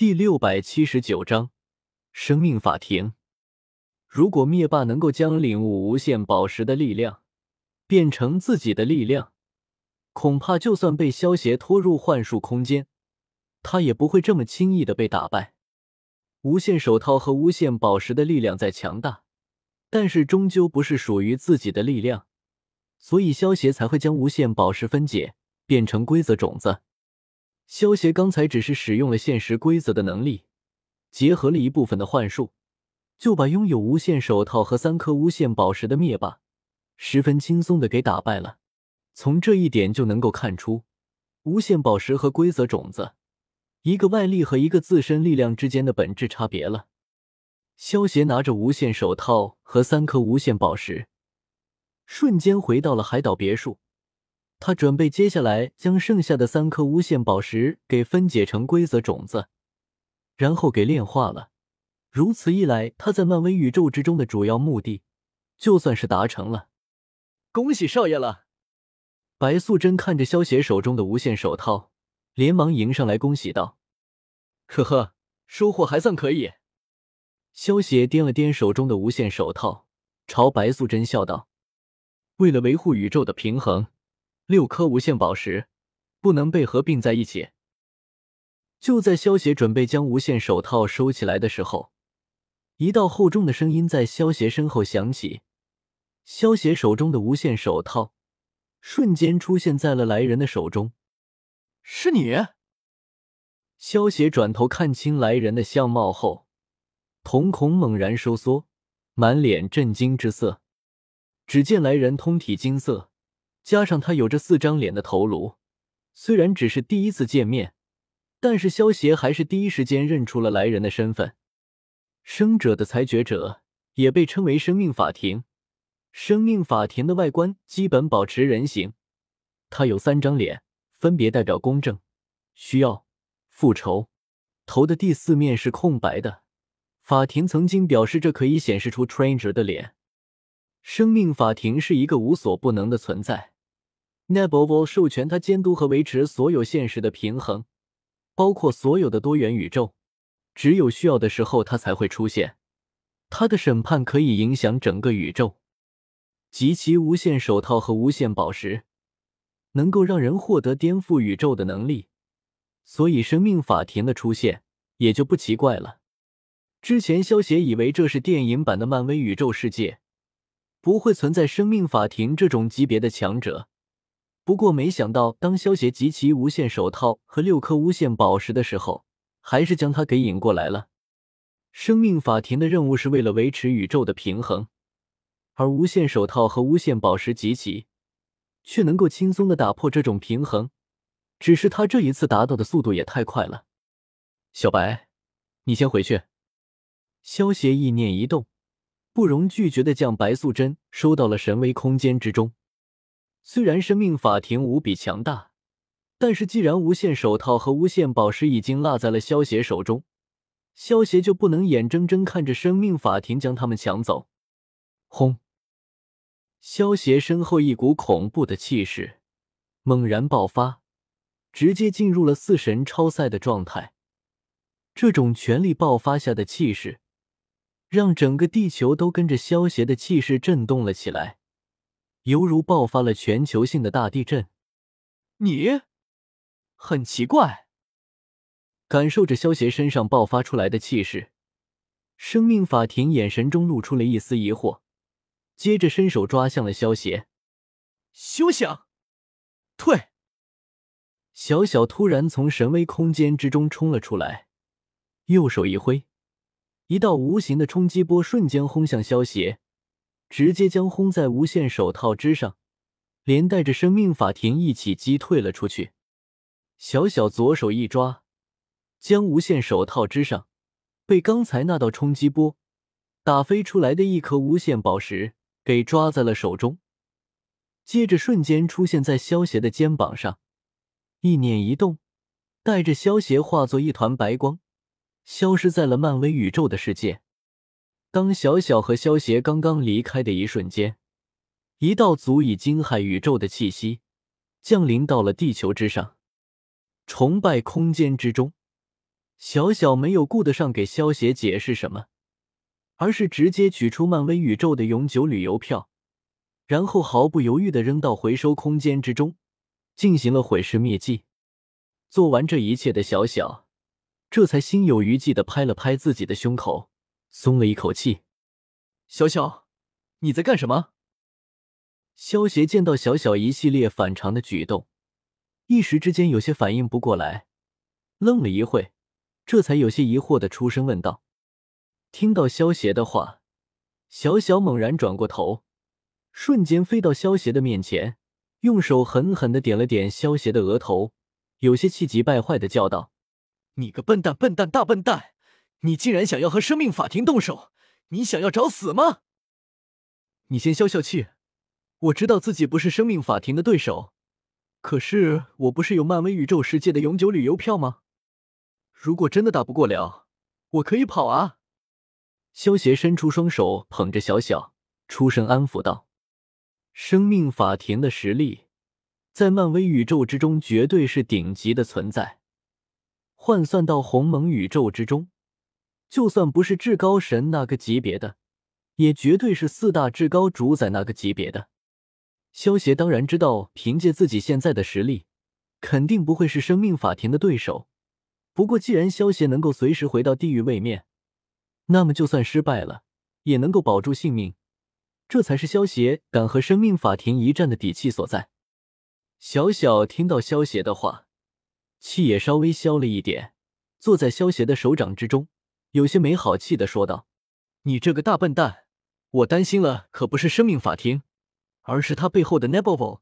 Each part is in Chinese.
第六百七十九章生命法庭。如果灭霸能够将领悟无限宝石的力量变成自己的力量，恐怕就算被萧协拖入幻术空间，他也不会这么轻易的被打败。无限手套和无限宝石的力量再强大，但是终究不是属于自己的力量，所以萧协才会将无限宝石分解变成规则种子。萧协刚才只是使用了现实规则的能力，结合了一部分的幻术，就把拥有无限手套和三颗无限宝石的灭霸，十分轻松的给打败了。从这一点就能够看出，无限宝石和规则种子，一个外力和一个自身力量之间的本质差别了。萧协拿着无限手套和三颗无限宝石，瞬间回到了海岛别墅。他准备接下来将剩下的三颗无限宝石给分解成规则种子，然后给炼化了。如此一来，他在漫威宇宙之中的主要目的就算是达成了。恭喜少爷了！白素贞看着萧协手中的无限手套，连忙迎上来恭喜道：“呵呵，收获还算可以。”萧协掂了掂手中的无限手套，朝白素贞笑道：“为了维护宇宙的平衡。”六颗无限宝石不能被合并在一起。就在萧协准备将无限手套收起来的时候，一道厚重的声音在萧协身后响起。萧协手中的无限手套瞬间出现在了来人的手中。是你？萧协转头看清来人的相貌后，瞳孔猛然收缩，满脸震惊之色。只见来人通体金色。加上他有着四张脸的头颅，虽然只是第一次见面，但是萧协还是第一时间认出了来人的身份。生者的裁决者也被称为生命法庭。生命法庭的外观基本保持人形，他有三张脸，分别代表公正、需要、复仇。头的第四面是空白的，法庭曾经表示这可以显示出 Tranger 的脸。生命法庭是一个无所不能的存在 nebul 授权他监督和维持所有现实的平衡，包括所有的多元宇宙。只有需要的时候，他才会出现。他的审判可以影响整个宇宙。集齐无限手套和无限宝石，能够让人获得颠覆宇宙的能力，所以生命法庭的出现也就不奇怪了。之前萧协以为这是电影版的漫威宇宙世界。不会存在生命法庭这种级别的强者。不过，没想到当萧协集齐无限手套和六颗无限宝石的时候，还是将他给引过来了。生命法庭的任务是为了维持宇宙的平衡，而无限手套和无限宝石集齐，却能够轻松的打破这种平衡。只是他这一次达到的速度也太快了。小白，你先回去。萧协意念一动。不容拒绝的将白素贞收到了神威空间之中。虽然生命法庭无比强大，但是既然无限手套和无限宝石已经落在了萧协手中，萧协就不能眼睁睁看着生命法庭将他们抢走。轰！萧协身后一股恐怖的气势猛然爆发，直接进入了四神超赛的状态。这种全力爆发下的气势。让整个地球都跟着萧协的气势震动了起来，犹如爆发了全球性的大地震。你，很奇怪。感受着萧协身上爆发出来的气势，生命法庭眼神中露出了一丝疑惑，接着伸手抓向了萧协。休想！退！小小突然从神威空间之中冲了出来，右手一挥。一道无形的冲击波瞬间轰向萧协，直接将轰在无限手套之上，连带着生命法庭一起击退了出去。小小左手一抓，将无限手套之上被刚才那道冲击波打飞出来的一颗无限宝石给抓在了手中，接着瞬间出现在萧协的肩膀上，意念一动，带着萧协化作一团白光。消失在了漫威宇宙的世界。当小小和萧协刚刚离开的一瞬间，一道足以惊骇宇宙的气息降临到了地球之上。崇拜空间之中，小小没有顾得上给萧协解释什么，而是直接取出漫威宇宙的永久旅游票，然后毫不犹豫的扔到回收空间之中，进行了毁尸灭迹。做完这一切的小小，这才心有余悸的拍了拍自己的胸口，松了一口气。小小，你在干什么？萧协见到小小一系列反常的举动，一时之间有些反应不过来，愣了一会，这才有些疑惑的出声问道。听到萧协的话，小小猛然转过头，瞬间飞到萧协的面前，用手狠狠的点了点萧协的额头，有些气急败坏的叫道：“你个笨蛋，笨蛋，大笨蛋！你竟然想要和生命法庭动手！你想要找死吗？你先消消气。”我知道自己不是生命法庭的对手，可是我不是有漫威宇宙世界的永久旅游票吗？如果真的打不过了，我可以跑啊！萧协伸出双手捧着小小，出声安抚道：“生命法庭的实力，在漫威宇宙之中绝对是顶级的存在，换算到鸿蒙宇宙之中，就算不是至高神那个级别的，也绝对是四大至高主宰那个级别的。”萧协当然知道，凭借自己现在的实力，肯定不会是生命法庭的对手。不过，既然萧协能够随时回到地狱位面，那么就算失败了，也能够保住性命。这才是萧协敢和生命法庭一战的底气所在。小小听到萧协的话，气也稍微消了一点，坐在萧协的手掌之中，有些没好气的说道：“你这个大笨蛋，我担心了，可不是生命法庭。”而是他背后的 Nebula，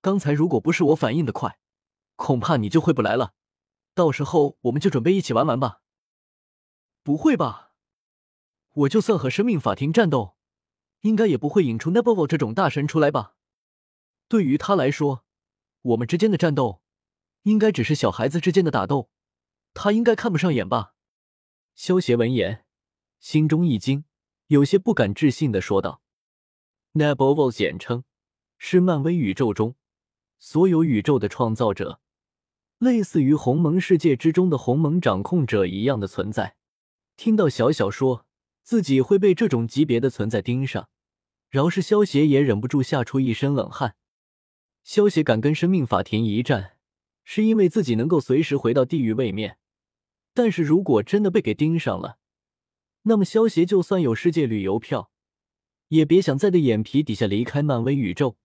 刚才如果不是我反应的快，恐怕你就回不来了。到时候我们就准备一起玩玩吧。不会吧？我就算和生命法庭战斗，应该也不会引出 Nebula 这种大神出来吧？对于他来说，我们之间的战斗，应该只是小孩子之间的打斗，他应该看不上眼吧？萧协闻言，心中一惊，有些不敢置信的说道。Nebula 简称是漫威宇宙中所有宇宙的创造者，类似于鸿蒙世界之中的鸿蒙掌控者一样的存在。听到小小说自己会被这种级别的存在盯上，饶是萧协也忍不住吓出一身冷汗。萧协敢跟生命法庭一战，是因为自己能够随时回到地狱位面。但是如果真的被给盯上了，那么萧协就算有世界旅游票。也别想在的眼皮底下离开漫威宇宙。